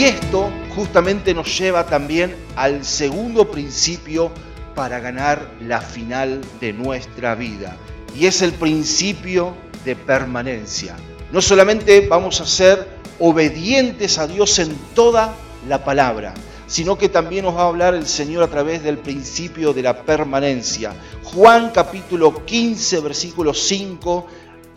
Y esto justamente nos lleva también al segundo principio para ganar la final de nuestra vida. Y es el principio de permanencia. No solamente vamos a ser obedientes a Dios en toda la palabra, sino que también nos va a hablar el Señor a través del principio de la permanencia. Juan capítulo 15, versículo 5,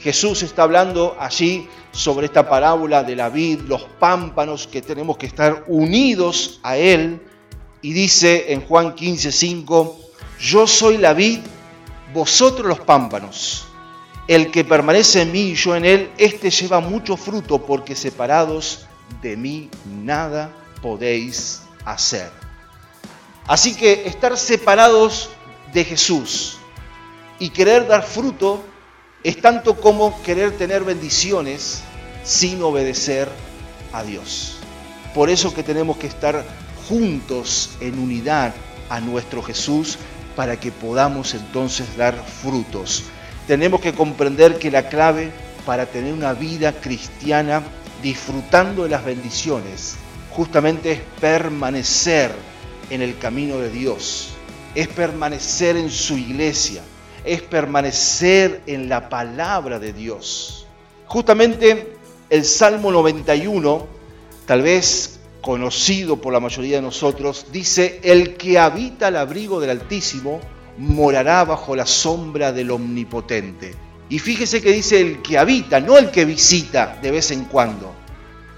Jesús está hablando allí sobre esta parábola de la vid, los pámpanos, que tenemos que estar unidos a Él. Y dice en Juan 15, 5, yo soy la vid, vosotros los pámpanos. El que permanece en mí y yo en él, éste lleva mucho fruto, porque separados de mí nada podéis hacer. Así que estar separados de Jesús y querer dar fruto es tanto como querer tener bendiciones sin obedecer a Dios. Por eso que tenemos que estar juntos en unidad a nuestro Jesús para que podamos entonces dar frutos. Tenemos que comprender que la clave para tener una vida cristiana disfrutando de las bendiciones justamente es permanecer en el camino de Dios, es permanecer en su iglesia, es permanecer en la palabra de Dios. Justamente el Salmo 91, tal vez conocido por la mayoría de nosotros, dice, el que habita al abrigo del Altísimo morará bajo la sombra del Omnipotente. Y fíjese que dice el que habita, no el que visita de vez en cuando,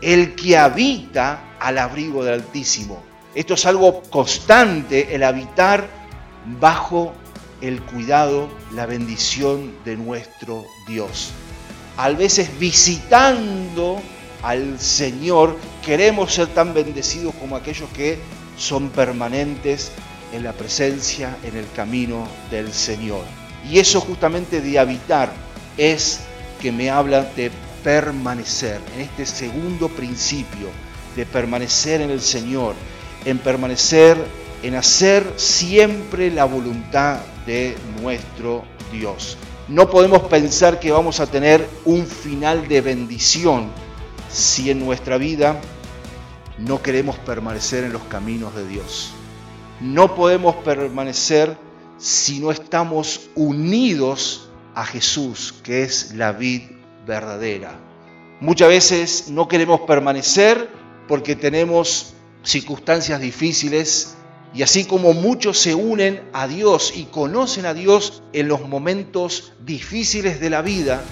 el que habita al abrigo del Altísimo. Esto es algo constante, el habitar bajo el cuidado, la bendición de nuestro Dios. A veces visitando al Señor, queremos ser tan bendecidos como aquellos que son permanentes en la presencia, en el camino del Señor. Y eso justamente de habitar es que me habla de permanecer, en este segundo principio, de permanecer en el Señor, en permanecer, en hacer siempre la voluntad de nuestro Dios. No podemos pensar que vamos a tener un final de bendición si en nuestra vida no queremos permanecer en los caminos de Dios. No podemos permanecer si no estamos unidos a Jesús, que es la vid verdadera. Muchas veces no queremos permanecer porque tenemos circunstancias difíciles y así como muchos se unen a Dios y conocen a Dios en los momentos difíciles de la vida,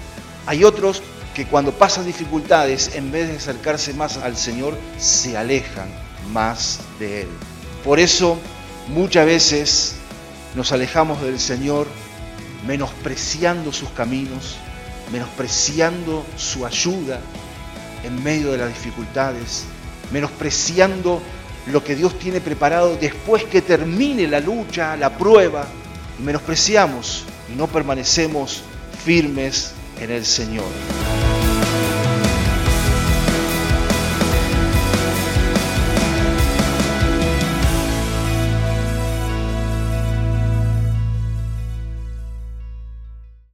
hay otros que cuando pasan dificultades, en vez de acercarse más al Señor, se alejan más de Él. Por eso muchas veces nos alejamos del Señor menospreciando sus caminos, menospreciando su ayuda en medio de las dificultades, menospreciando lo que Dios tiene preparado después que termine la lucha, la prueba, y menospreciamos y no permanecemos firmes en el Señor.